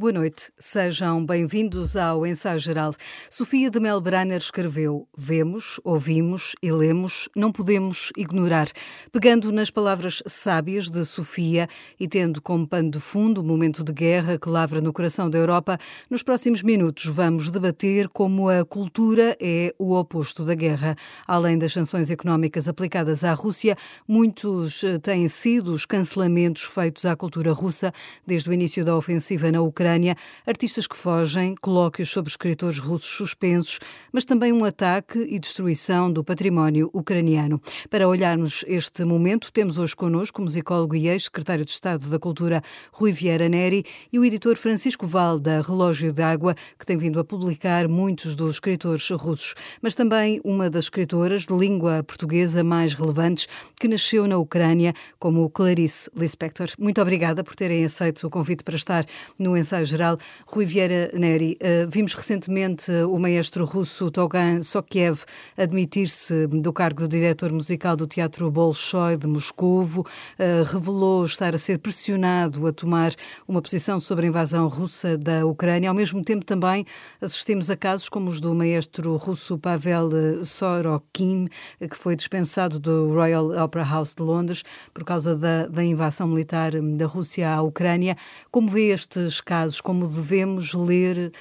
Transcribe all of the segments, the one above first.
Boa noite, sejam bem-vindos ao Ensaio Geral. Sofia de Melbrenner escreveu: Vemos, ouvimos e lemos, não podemos ignorar. Pegando nas palavras sábias de Sofia e tendo como pano de fundo o momento de guerra que lavra no coração da Europa, nos próximos minutos vamos debater como a cultura é o oposto da guerra. Além das sanções económicas aplicadas à Rússia, muitos eh, têm sido os cancelamentos feitos à cultura russa desde o início da ofensiva na Ucrânia Ucrânia, artistas que fogem, colóquios sobre escritores russos suspensos, mas também um ataque e destruição do património ucraniano. Para olharmos este momento, temos hoje connosco o musicólogo e ex-secretário de Estado da Cultura, Rui Vieira Neri, e o editor Francisco Val, da Relógio d'Água, que tem vindo a publicar muitos dos escritores russos, mas também uma das escritoras de língua portuguesa mais relevantes, que nasceu na Ucrânia, como Clarice Lispector. Muito obrigada por terem aceito o convite para estar no ensaio secretário-geral, Rui Vieira Neri. Uh, vimos recentemente o maestro russo Togan Sokiev admitir-se do cargo de diretor musical do Teatro Bolshoi de Moscovo, uh, revelou estar a ser pressionado a tomar uma posição sobre a invasão russa da Ucrânia. Ao mesmo tempo, também assistimos a casos como os do maestro russo Pavel Sorokin, que foi dispensado do Royal Opera House de Londres por causa da, da invasão militar da Rússia à Ucrânia. Como vê estes casos? Casos, como devemos ler uh,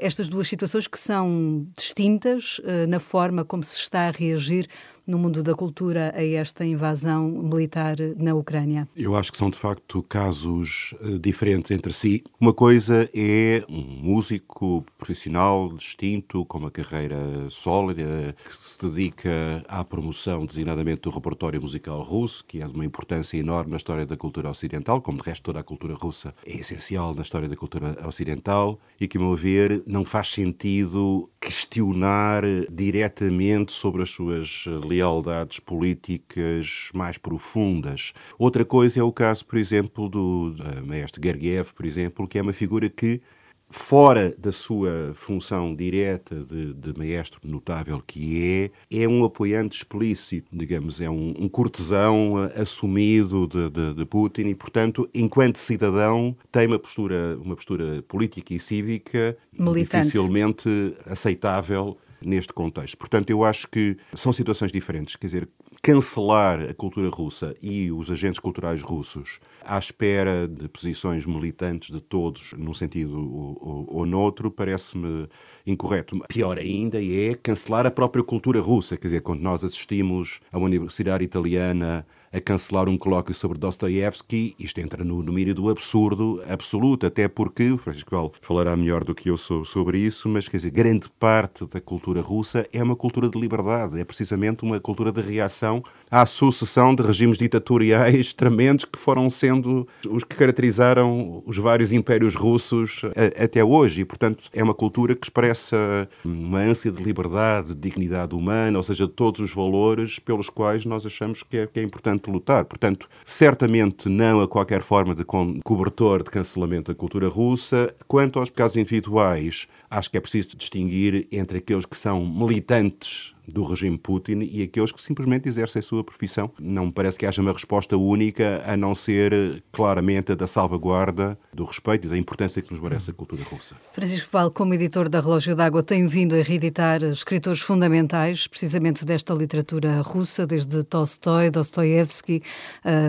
estas duas situações que são distintas uh, na forma como se está a reagir no mundo da cultura a esta invasão militar na Ucrânia? Eu acho que são de facto casos eh, diferentes entre si. Uma coisa é um músico profissional distinto, com uma carreira sólida, que se dedica à promoção designadamente do repertório musical russo, que é de uma importância enorme na história da cultura ocidental, como de resto toda a cultura russa é essencial na história da cultura ocidental, e que, a meu ver, não faz sentido questionar diretamente sobre as suas lealdades políticas mais profundas. Outra coisa é o caso, por exemplo, do maestro Gergiev, por exemplo, que é uma figura que fora da sua função direta de, de, maestro notável que é, é um apoiante explícito, digamos, é um, um cortesão assumido de, de, de, Putin e, portanto, enquanto cidadão, tem uma postura, uma postura política e cívica Militante. dificilmente aceitável neste contexto. Portanto, eu acho que são situações diferentes. Quer dizer, cancelar a cultura russa e os agentes culturais russos à espera de posições militantes de todos, num sentido ou, ou, ou noutro, parece-me incorreto. Pior ainda é cancelar a própria cultura russa. Quer dizer, quando nós assistimos uma universidade italiana a cancelar um colóquio sobre Dostoiévski, isto entra no domínio do absurdo absoluto, até porque, o Francisco falará melhor do que eu sou sobre isso, mas quer dizer, grande parte da cultura russa é uma cultura de liberdade, é precisamente uma cultura de reação à sucessão de regimes ditatoriais tremendos que foram sendo os que caracterizaram os vários impérios russos até hoje. E, portanto, é uma cultura que expressa uma ânsia de liberdade, de dignidade humana, ou seja, todos os valores pelos quais nós achamos que é, que é importante lutar. Portanto, certamente não a qualquer forma de cobertor de cancelamento da cultura russa. Quanto aos casos individuais, acho que é preciso distinguir entre aqueles que são militantes do regime Putin e aqueles que simplesmente exercem a sua profissão. Não me parece que haja uma resposta única a não ser claramente a da salvaguarda do respeito e da importância que nos merece a cultura russa. Francisco Val, como editor da Relógio d'Água, tem vindo a reeditar escritores fundamentais, precisamente desta literatura russa, desde Tolstói, Dostoiévski,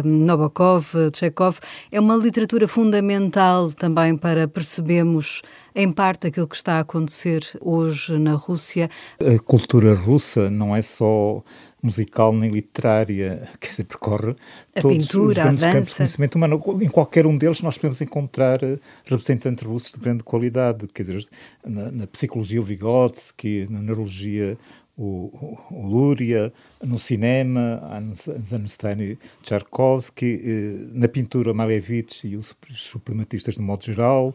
Nabokov, Chekhov. É uma literatura fundamental também para percebermmos em parte aquilo que está a acontecer hoje na Rússia. A cultura russa não é só musical nem literária, quer dizer, percorre a todos pintura, os grandes a campos de conhecimento humano. Em qualquer um deles nós podemos encontrar eh, representantes russos de grande qualidade, quer dizer, na, na psicologia o Vygotsky, na neurologia o, o, Luria, no cinema, Eisenstein Tchaikovsky, eh, na pintura Malevich e os suprematistas de modo geral,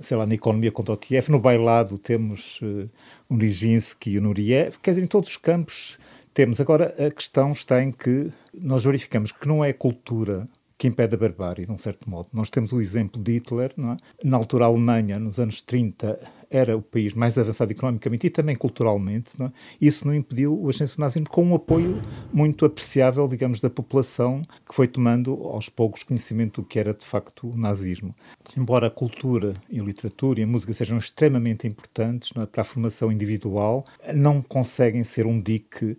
sei lá, na economia Kondotiev, no bailado temos uh, o Nijinsky e o Nuriev, quer dizer, em todos os campos temos. Agora, a questão está em que nós verificamos que não é cultura que impede a barbárie, de um certo modo. Nós temos o exemplo de Hitler, é? na altura a Alemanha, nos anos 30, era o país mais avançado economicamente e também culturalmente. Não é? Isso não impediu o ascenso nazismo com um apoio muito apreciável, digamos, da população que foi tomando aos poucos conhecimento do que era de facto o nazismo. Embora a cultura e a literatura e a música sejam extremamente importantes é? para a formação individual, não conseguem ser um dique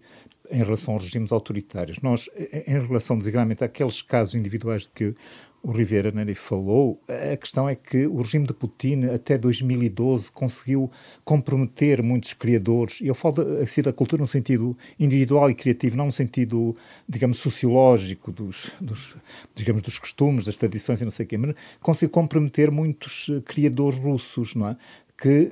em relação aos regimes autoritários. Nós, em relação designadamente àqueles casos individuais de que o Rivera Neri falou, a questão é que o regime de Putin, até 2012, conseguiu comprometer muitos criadores, e eu falo assim da cultura no sentido individual e criativo, não no sentido, digamos, sociológico dos, dos digamos, dos costumes, das tradições e não sei o quê, mas conseguiu comprometer muitos eh, criadores russos, não é? Que eh,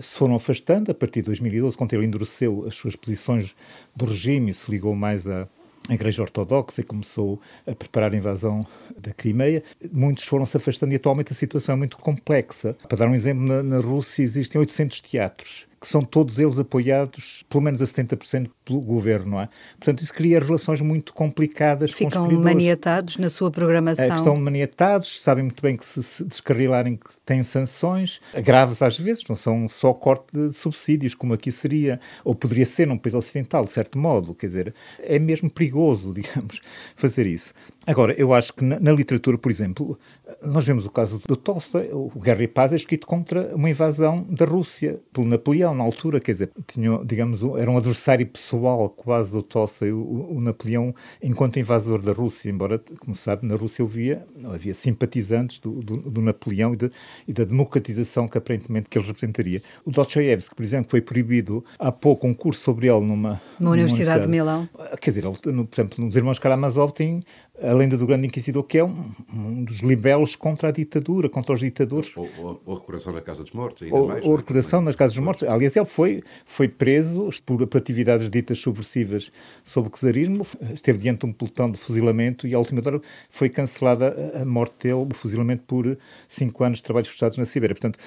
se foram afastando a partir de 2012, quando ele endureceu as suas posições do regime e se ligou mais a Igreja Ortodoxa e começou a preparar a invasão da Crimeia, muitos foram se afastando e atualmente a situação é muito complexa. Para dar um exemplo, na, na Rússia existem 800 teatros que são todos eles apoiados, pelo menos a 70% pelo governo, não é? Portanto, isso cria relações muito complicadas Ficam maniatados na sua programação. É, estão maniatados, sabem muito bem que se, se descarrilarem que têm sanções, graves às vezes, não são só corte de subsídios, como aqui seria, ou poderia ser num país ocidental, de certo modo, quer dizer, é mesmo perigoso, digamos, fazer isso. Agora, eu acho que na, na, literatura, por exemplo, nós vemos o caso do Tolstói, o Guerra e Paz é escrito contra uma invasão da Rússia pelo Napoleão, na altura, quer dizer, tinha, digamos, era um adversário pessoal quase do Tolstói, o, o, Napoleão, enquanto invasor da Rússia, embora, como sabe, na Rússia havia, havia simpatizantes do, do, do Napoleão e, de, e, da democratização que aparentemente que ele representaria. O Dostoiévski, por exemplo, foi proibido há pouco um curso sobre ele numa, numa Universidade, Universidade de Milão. Quer dizer, ele, no, por exemplo, nos Irmãos Karamazov tem a lenda do grande inquisidor, que é um, um dos libelos contra a ditadura, contra os ditadores. Ou, ou, ou a recordação da Casa dos Mortos, ainda ou, mais. Ou a recordação das Casas dos Mortos. Aliás, ele foi, foi preso por, por atividades ditas subversivas sobre o czarismo, esteve diante de um pelotão de fuzilamento e, à última hora, foi cancelada a morte dele, o fuzilamento por cinco anos de trabalhos forçados na Sibéria. Portanto,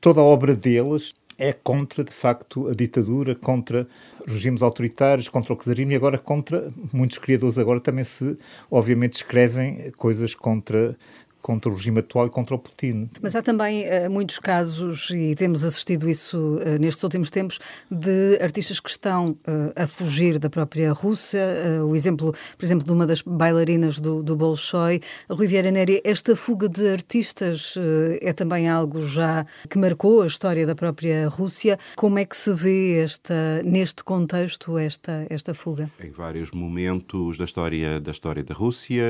toda a obra deles é contra, de facto, a ditadura, contra regimes autoritários, contra o czarismo e agora contra, muitos criadores agora também se, obviamente, escrevem coisas contra contra o regime atual e contra o Putin. Mas há também uh, muitos casos, e temos assistido isso uh, nestes últimos tempos, de artistas que estão uh, a fugir da própria Rússia. o exemplo, por exemplo, de uma das bailarinas do, do Bolshoi, a Rui Vieira Neri. Esta fuga de artistas é também algo já que marcou a história da própria Rússia. Como é que se vê esta, neste contexto esta, esta fuga? Em vários momentos da história da, história da Rússia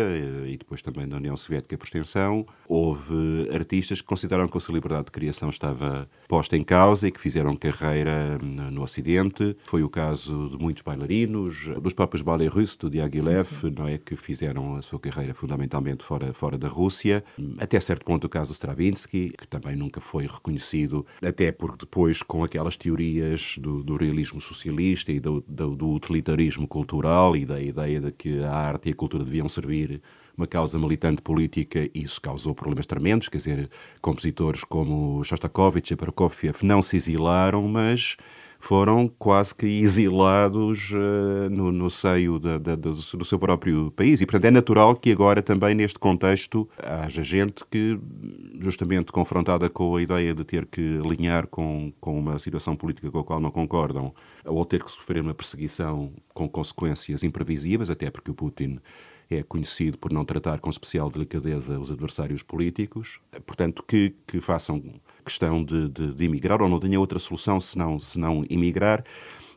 e depois também da União Soviética por extensão, criação, houve artistas que consideraram que a sua liberdade de criação estava posta em causa e que fizeram carreira no Ocidente. Foi o caso de muitos bailarinos, dos próprios ballet russos, do Diaghilev, não é, que fizeram a sua carreira fundamentalmente fora, fora da Rússia. Até certo ponto o caso do Stravinsky, que também nunca foi reconhecido, até porque depois com aquelas teorias do, do realismo socialista e do, do, do utilitarismo cultural e da ideia de que a arte e a cultura deviam servir uma causa militante política e isso causou problemas tremendos, quer dizer, compositores como Shostakovich e Prokofiev não se exilaram, mas foram quase que exilados uh, no, no, seio da, da, do, do, seu próprio país. E, portanto, é natural que agora também neste contexto haja gente que, justamente confrontada com a ideia de ter que alinhar com, com uma situação política com a qual não concordam, ou ter que sofrer uma perseguição com consequências imprevisíveis, até porque o Putin é conhecido por não tratar com especial delicadeza os adversários políticos, portanto, que, que façam questão de, de, de emigrar ou não tenham outra solução senão, senão emigrar.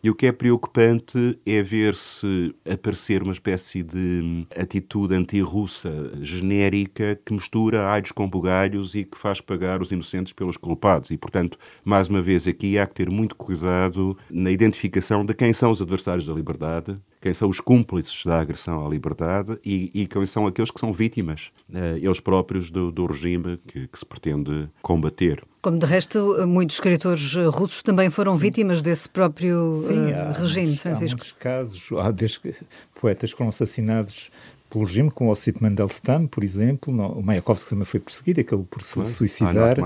E o que é preocupante é ver se aparecer uma espécie de atitude anti-russa genérica que mistura alhos com bugalhos e que faz pagar os inocentes pelos culpados. E, portanto, mais uma vez aqui há que ter muito cuidado na identificação de quem são os adversários da liberdade quem são os cúmplices da agressão à liberdade e, e quem são aqueles que são vítimas, eh, eles próprios, do, do regime que, que, se pretende combater. Como de resto, muitos escritores russos também foram vítimas desse próprio Sim, uh, há regime, muitos, Francisco. Há muitos casos, há desde poetas que foram assassinados pelo regime, como o Osip Mandelstam, por exemplo. O Mayakovsky também foi perseguido, acabou por se suicidar.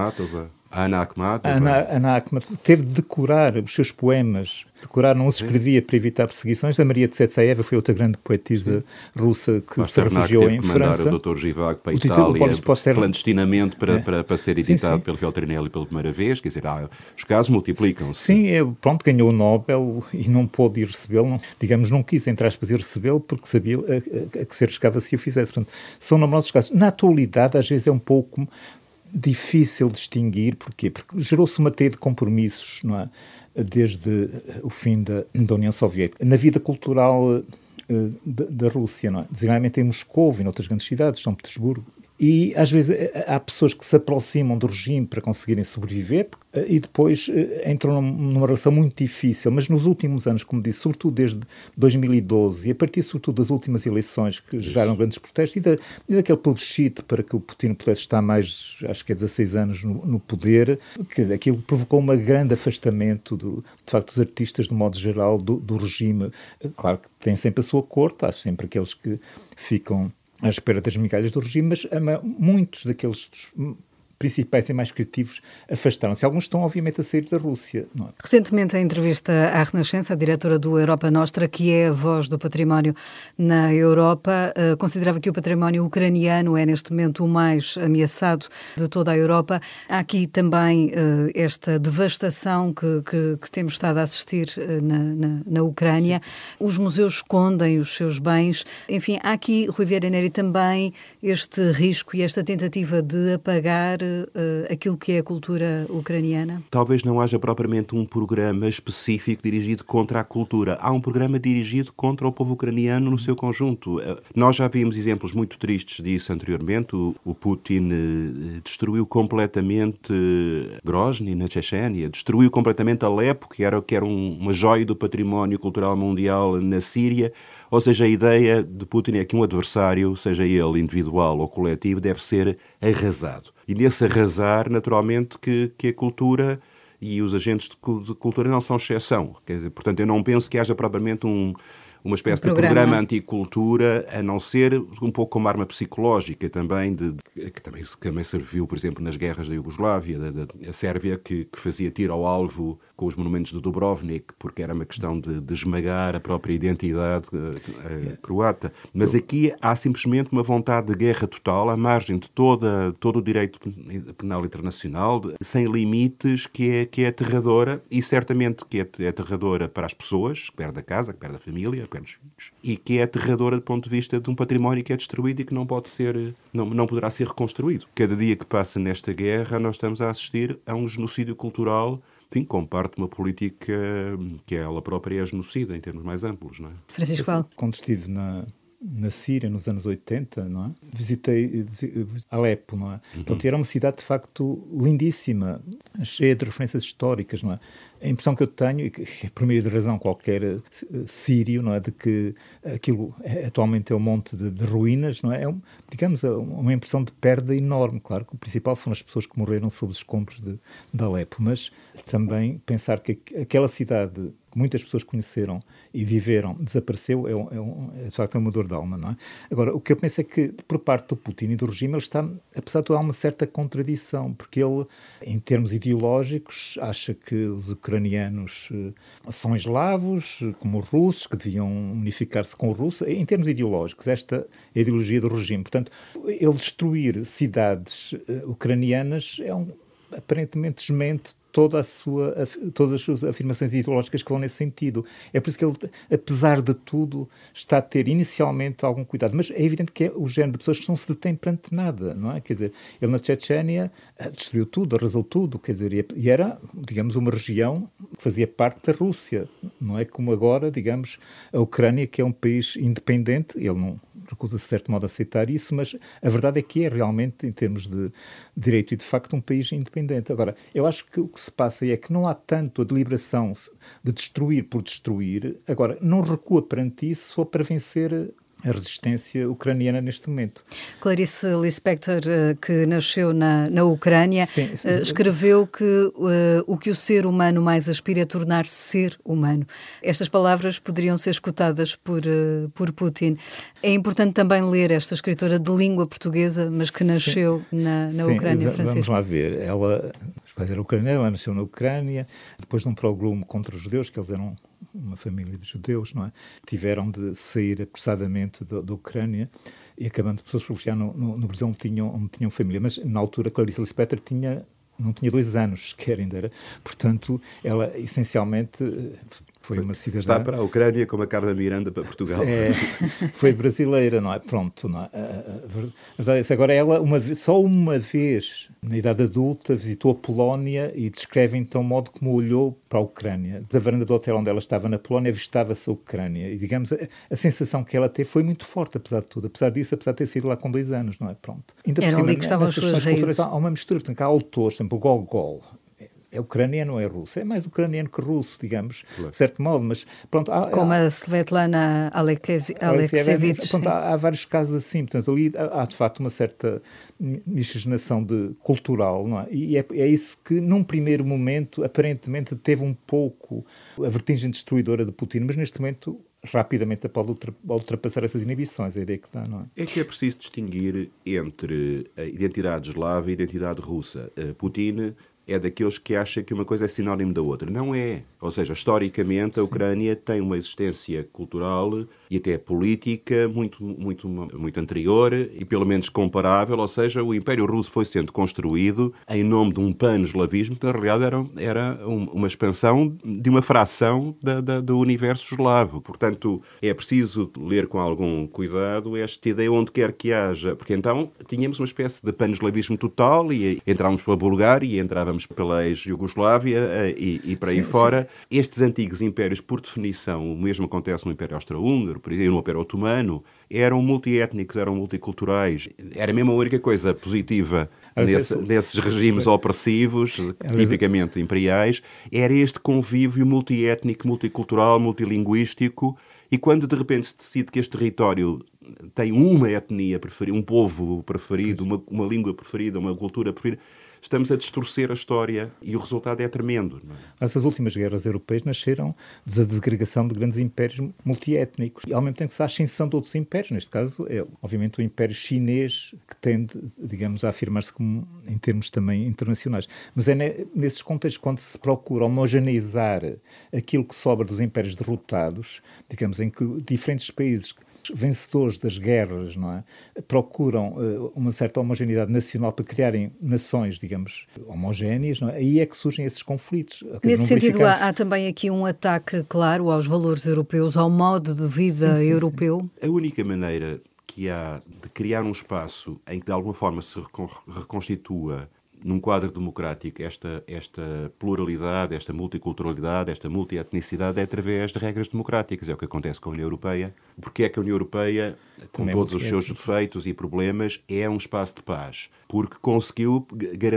Ana Akhmatova. Ana, Ana Akhmatova teve de decorar os seus poemas. Decorar não os escrevia para evitar perseguições. A Maria Tsvetsaeva foi outra grande poetisa Sim. russa que se refugiou em França. o Dr. Zivag para a Itália, clandestinamente para, é. para, para ser editado sim, sim. pelo Feltrinelli pela primeira vez. Quer dizer, ah, os casos multiplicam-se. Sim, é, pronto, ganhou o Nobel e não pôde ir recebê-lo. Digamos, não quis, entre aspas, ir recebê-lo porque sabia a, a, a que se arriscava se o fizesse. Portanto, são numerosos casos. Na atualidade, às vezes é um pouco difícil distinguir, porquê? Porque gerou-se uma teia de compromissos, não é? Desde o fim da, da União Soviética. Na vida cultural uh, da, da, Rússia, não é? Designadamente em Moscou e noutras grandes cidades, São Petersburgo, e às vezes eh, há pessoas que se aproximam do regime para conseguirem sobreviver eh, e depois eh, entram numa relação muito difícil. Mas nos últimos anos, como disse, sobretudo desde 2012 e a partir sobretudo das últimas eleições que geraram grandes protestos e, da, e daquele plebiscito para que o Putin pudesse estar mais, acho que é 16 anos no, no poder, que aquilo provocou um grande afastamento do, de facto dos artistas, de modo geral, do, do regime. Claro que tem sempre a sua corte, há sempre aqueles que ficam à espera das migalhas do regime, mas muitos daqueles principais e mais criativos afastaram-se. Alguns estão, obviamente, a sair da Rússia. É? Recentemente, em entrevista à Renascença, a diretora do Europa Nostra, que é a voz do património na Europa, uh, considerava que o património ucraniano é, neste momento, o mais ameaçado de toda a Europa. Há aqui também uh, esta devastação que, que, que, temos estado a assistir uh, na, na, na, Ucrânia. Os museus escondem os seus bens. Enfim, há aqui, Rui Vieira Neri, também este risco e esta tentativa de apagar uh, aquilo que é a cultura ucraniana? Talvez não haja propriamente um programa específico dirigido contra a cultura. Há um programa dirigido contra o povo ucraniano no seu conjunto. Uh, nós já vimos exemplos muito tristes disso anteriormente. O, o Putin uh, destruiu completamente Grozny, na Chechênia, destruiu completamente Alepo, que era, que era um, uma joia do património cultural mundial na Síria. Ou seja, a ideia de Putin é que um adversário, seja ele individual ou coletivo, deve ser arrasado. E nesse arrasar, naturalmente, que, que a cultura e os agentes de, cultura não são exceção. Quer dizer, portanto, eu não penso que haja propriamente um, uma espécie um programa. de programa anticultura, a não ser um pouco como arma psicológica também, de, de, que também, também serviu, por exemplo, nas guerras da Iugoslávia, da, da Sérvia, que, que, fazia tiro ao alvo com os monumentos de Dubrovnik, porque era uma questão de, de esmagar a própria identidade uh, croata. Mas aqui há simplesmente uma vontade de guerra total, à margem de toda, todo o direito penal internacional, sem limites, que é, que é aterradora, e certamente que é, é aterradora para as pessoas, que perde a casa, que perde a família, que e que é aterradora do ponto de vista de um património que é destruído e que não pode ser, não, não poderá ser reconstruído. Cada dia que passa nesta guerra, nós estamos a assistir a um genocídio cultural enfim, comparte uma política que ela própria é genocida em termos mais amplos, não é? Francisco Quando estive na, na Síria nos anos 80, não é? Visitei Alepo, não é? Uhum. Então, era uma cidade de facto lindíssima, cheia de referências históricas, não é? A impressão que eu tenho, e que é por meio de razão qualquer eh, sírio, não é, de que aquilo é, atualmente é um monte de, de ruínas, não é? é um, digamos, é uma impressão de perda enorme. Claro que o principal foram as pessoas que morreram sob os escombros de, de Alepo, mas também pensar que aquela cidade que muitas pessoas conheceram e viveram, desapareceu, é, um, é, um, é de facto uma dor de alma, não é? Agora, o que eu penso é que, por parte do Putin e do regime, ele está, apesar de tudo, há uma certa contradição, porque ele, em termos ideológicos, acha que os ucranianos eh, são eslavos, como os russos, que deviam unificar-se com os russos, em termos ideológicos, esta é a ideologia do regime. Portanto, ele destruir cidades uh, ucranianas é um aparentemente desmente toda a sua, todas as suas afirmações ideológicas que vão nesse sentido. É por isso que ele, apesar de tudo, está a ter inicialmente algum cuidado. Mas é evidente que é o género de pessoas que não se detém perante nada, não é? Quer dizer, ele na Chechênia eh, destruiu tudo, arrasou tudo, quer dizer, e era, digamos, uma região que fazia parte da Rússia. Não é como agora, digamos, a Ucrânia, que é um país independente, ele não recusa-se, de certo modo, a aceitar isso, mas a verdade é que é realmente, em termos de direito e de facto, um país independente. Agora, eu acho que o que se passa é que não há tanto a deliberação de destruir por destruir, agora, não recua perante isso só para vencer a resistência ucraniana neste momento. Clarice Lispector, eh, que nasceu na, na Ucrânia, sim, sim. Eh, escreveu que uh, o que o ser humano mais aspira é tornar-se ser humano. Estas palavras poderiam ser escutadas por, uh, por Putin. É importante também ler esta escritora de língua portuguesa, mas que nasceu sim. na, na Ucrânia, Francisco. Vamos lá ver. Ela, os pais eram ucranianos, ela nasceu na Ucrânia, depois de um programa contra os judeus, que eles eram uma família de judeus, não é? Tiveram de sair apressadamente da Ucrânia e acabando pessoas refugiar no, no, no Brasil onde tinham, onde tinham família. Mas na altura Clarice Lispector tinha não tinha dois anos sequer ainda era. Portanto, ela essencialmente foi uma cidadã... Está para a Ucrânia como a Carla Miranda para Portugal. É, foi brasileira, não é? Pronto, não é? A verdade é agora ela uma só uma vez, na idade adulta, visitou a Polónia e descreve então o modo como olhou para a Ucrânia. Da varanda do hotel onde ela estava na Polónia, avistava-se a Ucrânia. E, digamos, a, a, sensação que ela teve foi muito forte, apesar de tudo. Apesar disso, apesar de ter sido lá com dois anos, não é? Pronto. Ainda Era ali que estavam as suas raízes. Há uma mistura, portanto, há autores, por exemplo, o Gogol, é ucraniano, é russo. É mais ucraniano que russo, digamos, claro. de certo modo, mas pronto... Há, Como há, a Svetlana Alexievich. Pronto, há, há, vários casos assim, portanto, ali há, de facto uma certa miscigenação de, cultural, não é? E é, é isso que, num primeiro momento, aparentemente teve um pouco a vertigem destruidora de Putin, mas neste momento rapidamente pode ultrapassar essas inibições, a ideia que dá, não é? É que é preciso distinguir entre a identidade eslava e a identidade russa. Putin é daqueles que acha que uma coisa é sinónimo da outra. Não é. Ou seja, historicamente, a Ucrânia Sim. tem uma existência cultural e até política muito, muito, muito anterior e pelo menos comparável. Ou seja, o Império Russo foi sendo construído em nome de um pan-eslavismo que, na realidade, era, era uma expansão de uma fração da, da, do universo eslavo. Portanto, é preciso ler com algum cuidado esta ideia onde quer que haja. Porque então tínhamos uma espécie de pan-eslavismo total e entrávamos pela Bulgária e entrávamos pela ex-Jugoslávia eh, e, e para aí sim, fora. Sim estes antigos impérios, por definição, o mesmo acontece no Império Austro-Húngaro, por exemplo, no Império Otomano, eram multiétnicos, eram multiculturais. Era mesmo a única coisa positiva nesse, nesses regimes opressivos, tipicamente imperiais, era este convívio multiétnico, multicultural, multilinguístico. E quando de repente se decide que este território tem uma etnia preferida, um povo preferido, uma, uma língua preferida, uma cultura preferida, estamos a distorcer a história e o resultado é tremendo. É? Últimas guerras europeias nasceram da desagregação de grandes impérios multiétnicos e ao mesmo tempo se há ascensão de outros impérios. Neste caso é, obviamente, o império chinês que tende, digamos, a afirmar-se como em termos também internacionais. Mas é nesses contextos, quando se procura homogeneizar aquilo que sobra dos impérios derrotados, digamos, em que diferentes países vencedores das guerras, não é? Procuram uh, uma certa homogeneidade nacional para criarem nações, digamos, homogéneas, não é? Aí é que surgem esses conflitos. Nesse sentido, há, há, também aqui um ataque claro aos valores europeus, ao modo de vida sim, sim, europeu? Sim. A única maneira que há de criar um espaço em que de alguma forma se reconstitua num quadro democrático, esta, esta pluralidade, esta multiculturalidade, esta multietnicidade é através de regras democráticas. É o que acontece com a União Europeia. Porque é que a União Europeia, com Também é todos os seus defeitos e problemas, é um espaço de paz? Porque conseguiu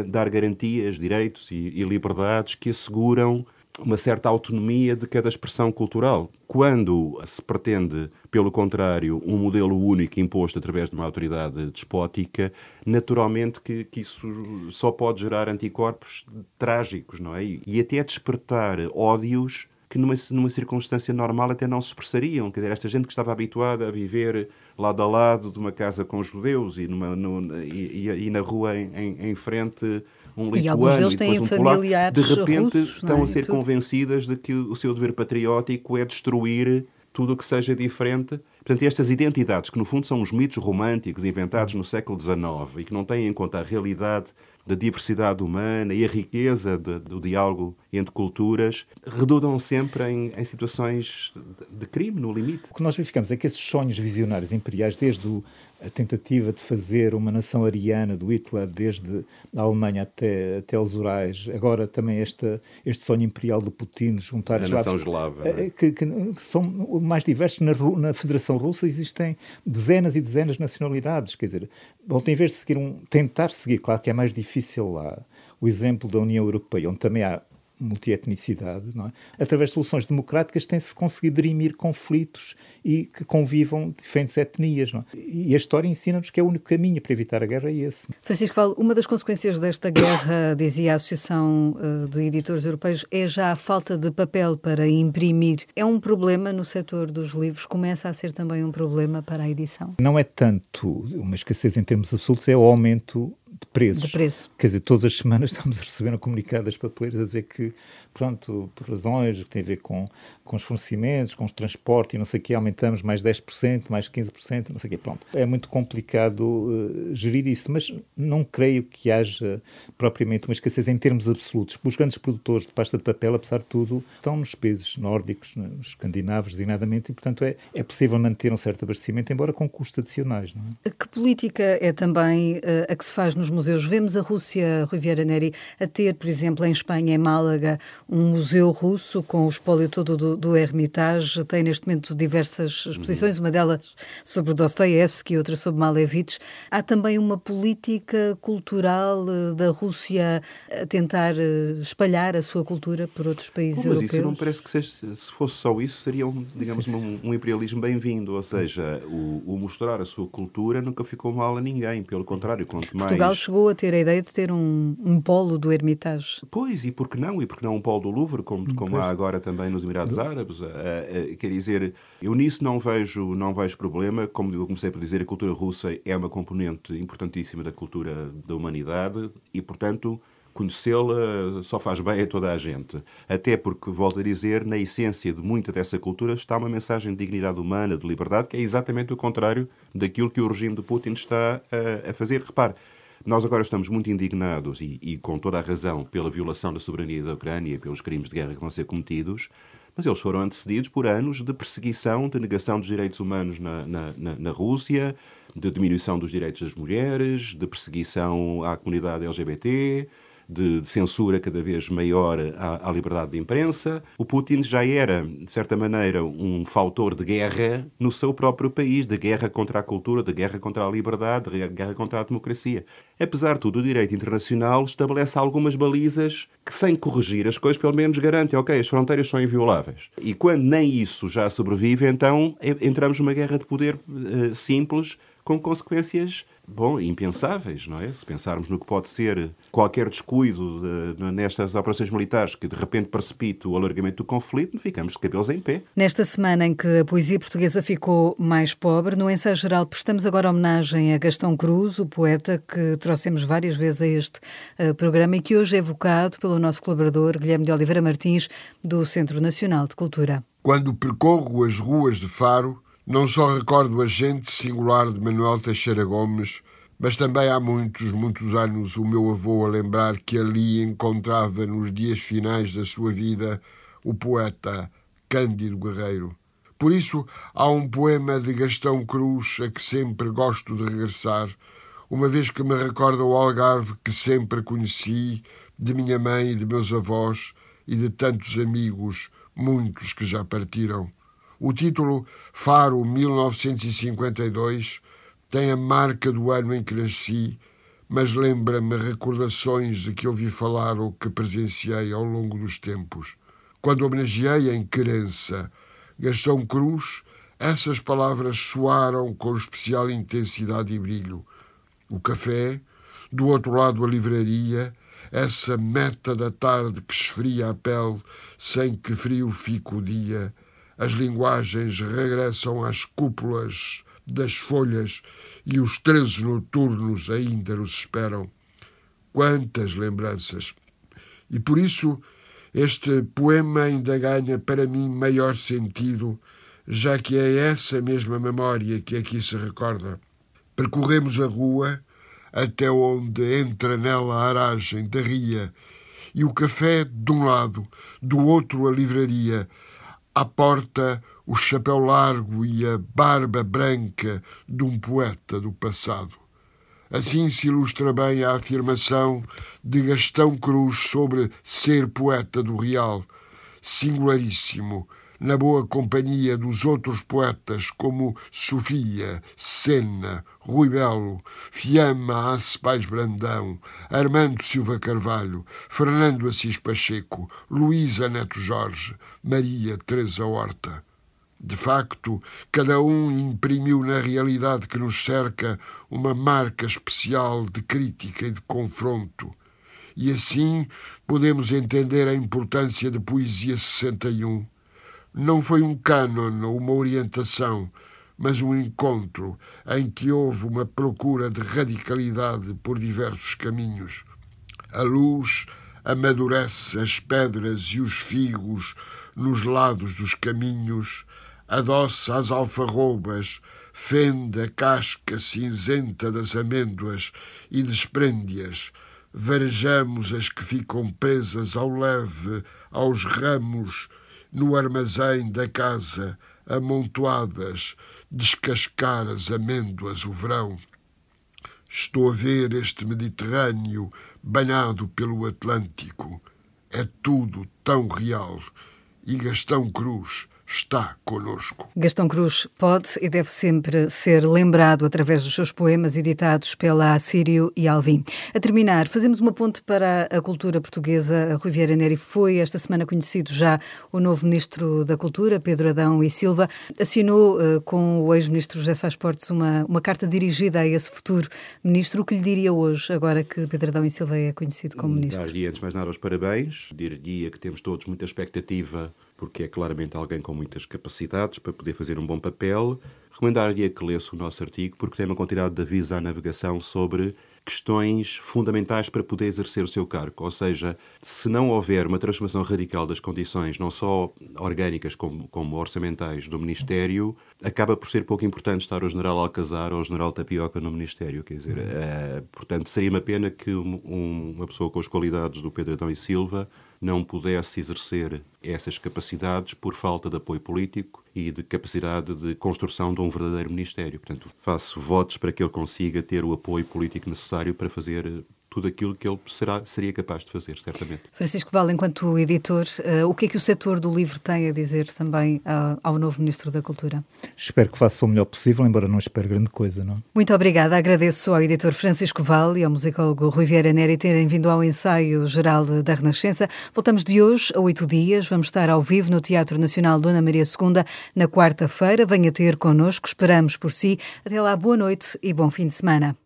dar garantias, direitos e, e liberdades que asseguram uma certa autonomia de cada expressão cultural. Quando se pretende, pelo contrário, um modelo único imposto através de uma autoridade despótica, naturalmente que, que isso só pode gerar anticorpos trágicos, não é? E até despertar ódios que numa, numa circunstância normal até não se expressariam. Quer dizer, esta gente que estava habituada a viver lado a lado de uma casa com judeus e, numa, no, e, e, na rua em, em frente um lituano e, alguns deles têm um familiares polaco, de repente russos, estão é? a ser convencidas de que o seu dever patriótico é destruir tudo o que seja diferente. Portanto, estas identidades, que no fundo são os mitos românticos inventados no século XIX e que não têm em conta a realidade da diversidade humana e a riqueza de, do diálogo entre culturas, redundam sempre em, em situações de, de crime, no limite. O que nós verificamos é que esses sonhos visionários imperiais, desde o a tentativa de fazer uma nação ariana do Hitler, desde a Alemanha até, até os Urais, agora também este, este sonho imperial de Putin de juntar a nação eslava, é? que, que, são mais diversos. Na, na, Federação Russa existem dezenas e dezenas de nacionalidades, quer dizer, ontem, em vez de seguir um, tentar seguir, claro que é mais difícil lá, o exemplo da União Europeia, onde também há multietnicidade, não é? através de soluções democráticas tem-se conseguido dirimir conflitos e que convivam diferentes etnias. Não é? E a história ensina-nos que é o único caminho para evitar a guerra é esse. Francisco Val, uma das consequências desta guerra, dizia a Associação eh, de Editores Europeus, é já a falta de papel para imprimir. É um problema no setor dos livros? Começa a ser também um problema para a edição? Não é tanto uma escassez em termos absolutos, é o aumento de preços. De preço. Quer dizer, todas as semanas estamos a receber um comunicado das papeleiras a dizer que, pronto, por razões que têm a ver com, com os fornecimentos, com o transporte e não sei o que, aumentamos mais 10%, mais 15%, não sei o que, pronto. É muito complicado uh, gerir isso, mas não creio que haja propriamente uma escassez em termos absolutos. Os grandes produtores de pasta de papel, apesar de tudo, estão nos países nórdicos, nos escandinavos, designadamente, e, portanto, é, é possível manter um certo abastecimento, embora com custos adicionais. Não é? Que política é também uh, a que se faz nos museus. Vemos a Rússia, Rui Vieira Neri, a ter, por exemplo, em Espanha, em Málaga, um museu russo com o espólio todo do, do Hermitage. Tem neste momento diversas exposições, uma delas sobre Dostoiévski, outra sobre Malevich. Há também uma política cultural eh, da Rússia a tentar eh, espalhar a sua cultura por outros países Bom, mas europeus. Isso não parece que seja, se fosse só isso, seria, um, digamos, sim, sim. Um, um, imperialismo bem-vindo. Ou seja, o, o, mostrar a sua cultura nunca ficou mal a ninguém. Pelo contrário, quanto mais Portugal chegou a ter a ideia de ter um, um polo do Hermitage. Pois, e por que não? E por que não um polo do Louvre, como, como há agora também nos Emirados Árabes? Uh, uh, quer dizer, eu nisso não vejo, não vejo problema. Como eu comecei por dizer, a cultura russa é uma componente importantíssima da cultura da humanidade e, portanto, conhecê-la só faz bem a toda a gente. Até porque, volto a dizer, na essência de muita dessa cultura está uma mensagem de dignidade humana, de liberdade, que é exatamente o contrário daquilo que o regime de Putin está a, a fazer. Repare, nós agora estamos muito indignados, e, e, com toda a razão, pela violação da soberania da Ucrânia e pelos crimes de guerra que vão ser cometidos, mas eles foram antecedidos por anos de perseguição, de negação dos direitos humanos na, na, na, na Rússia, de diminuição dos direitos das mulheres, de perseguição à comunidade LGBT, de, censura cada vez maior à, à, liberdade de imprensa. O Putin já era, de certa maneira, um fautor de guerra no seu próprio país, de guerra contra a cultura, de guerra contra a liberdade, de guerra contra a democracia. Apesar de tudo, o direito internacional estabelece algumas balizas que, sem corrigir as coisas, pelo menos garantem, ok, as fronteiras são invioláveis. E quando nem isso já sobrevive, então entramos numa guerra de poder uh, simples, com consequências bom, impensáveis, não é? Se pensarmos no que pode ser qualquer descuido de, nestas operações militares que de repente precipita o alargamento do conflito, ficamos de cabelos em pé. Nesta semana em que a poesia portuguesa ficou mais pobre, no ensaio geral prestamos agora homenagem a Gastão Cruz, o poeta que trouxemos várias vezes a este uh, programa e que hoje é evocado pelo nosso colaborador Guilherme de Oliveira Martins, do Centro Nacional de Cultura. Quando percorro as ruas de Faro, não só recordo a gente singular de Manuel Teixeira Gomes, mas também há muitos, muitos anos o meu avô a lembrar que ali encontrava nos dias finais da sua vida o poeta Cândido Guerreiro. Por isso, há um poema de Gastão Cruz a que sempre gosto de regressar, uma vez que me recorda o Algarve que sempre conheci, de minha mãe e de meus avós e de tantos amigos, muitos que já partiram. O título Faro 1952 tem a marca do ano em que nasci, mas lembra-me recordações de que ouvi falar ou que presenciei ao longo dos tempos. Quando homenageei em querença Gastão Cruz, essas palavras soaram com especial intensidade e brilho. O café, do outro lado a livraria, essa meta da tarde que esfria a pele sem que frio fique o dia, as linguagens regressam às cúpulas das folhas e os trezes noturnos ainda nos esperam. Quantas lembranças! E por isso este poema ainda ganha para mim maior sentido, já que é essa mesma memória que aqui se recorda. Percorremos a rua até onde entra nela a aragem da ria e o café de um lado, do outro a livraria, à porta, o chapéu largo e a barba branca de um poeta do passado. Assim se ilustra bem a afirmação de Gastão Cruz sobre ser poeta do real, singularíssimo, na boa companhia dos outros poetas como Sofia, Senna, Rui Belo, Fiamma Acebais Brandão, Armando Silva Carvalho, Fernando Assis Pacheco, Luísa Neto Jorge, Maria Teresa Horta. De facto, cada um imprimiu na realidade que nos cerca uma marca especial de crítica e de confronto. E assim podemos entender a importância de Poesia 61. Não foi um cânon ou uma orientação, mas um encontro em que houve uma procura de radicalidade por diversos caminhos. A luz amadurece as pedras e os figos nos lados dos caminhos adoça as alfarrobas, fende a casca cinzenta das amêndoas e desprende-as. Varejamos as que ficam presas ao leve, aos ramos, no armazém da casa, amontoadas, descascar as amêndoas o verão. Estou a ver este Mediterrâneo banhado pelo Atlântico. É tudo tão real. E Gastão Cruz está conosco. Gastão Cruz pode e deve sempre ser lembrado através dos seus poemas editados pela Assírio e Alvim. A terminar, fazemos uma ponte para a cultura portuguesa. Rui Vieira Neri foi esta semana conhecido já o novo Ministro da Cultura, Pedro Adão e Silva. Assinou uh, com o ex-Ministro José Sá Portes uma, uma carta dirigida a esse futuro Ministro. O que lhe diria hoje, agora que Pedro Adão e Silva é conhecido como Ministro? Dar-lhe antes mais nada os parabéns. Diria que temos todos muita expectativa porque é claramente alguém com muitas capacidades para poder fazer um bom papel. Recomendar-lhe que lesse o nosso artigo, porque tem uma quantidade de avisos à navegação sobre questões fundamentais para poder exercer o seu cargo. Ou seja, se não houver uma transformação radical das condições, não só orgânicas como, como orçamentais, do Ministério, acaba por ser pouco importante estar o General Alcazar ou o General Tapioca no Ministério. Quer dizer, uh, portanto, seria uma pena que um, uma pessoa com as qualidades do Pedro Adão e Silva não pudesse exercer essas capacidades por falta de apoio político e de capacidade de construção de um verdadeiro ministério. Portanto, faço votos para que ele consiga ter o apoio político necessário para fazer tudo aquilo que ele será, seria capaz de fazer, certamente. Francisco Val, enquanto editor, uh, o que é que o setor do livro tem a dizer também uh, ao novo Ministro da Cultura? Espero que faça o melhor possível, embora não espere grande coisa, não? Muito obrigada. Agradeço ao editor Francisco Val e ao musicólogo Rui Vieira Neri terem vindo ao ensaio geral da Renascença. Voltamos de hoje a oito dias. Vamos estar ao vivo no Teatro Nacional Dona Maria II na quarta-feira. Venha ter connosco. Esperamos por si. Até lá, boa noite e bom fim de semana.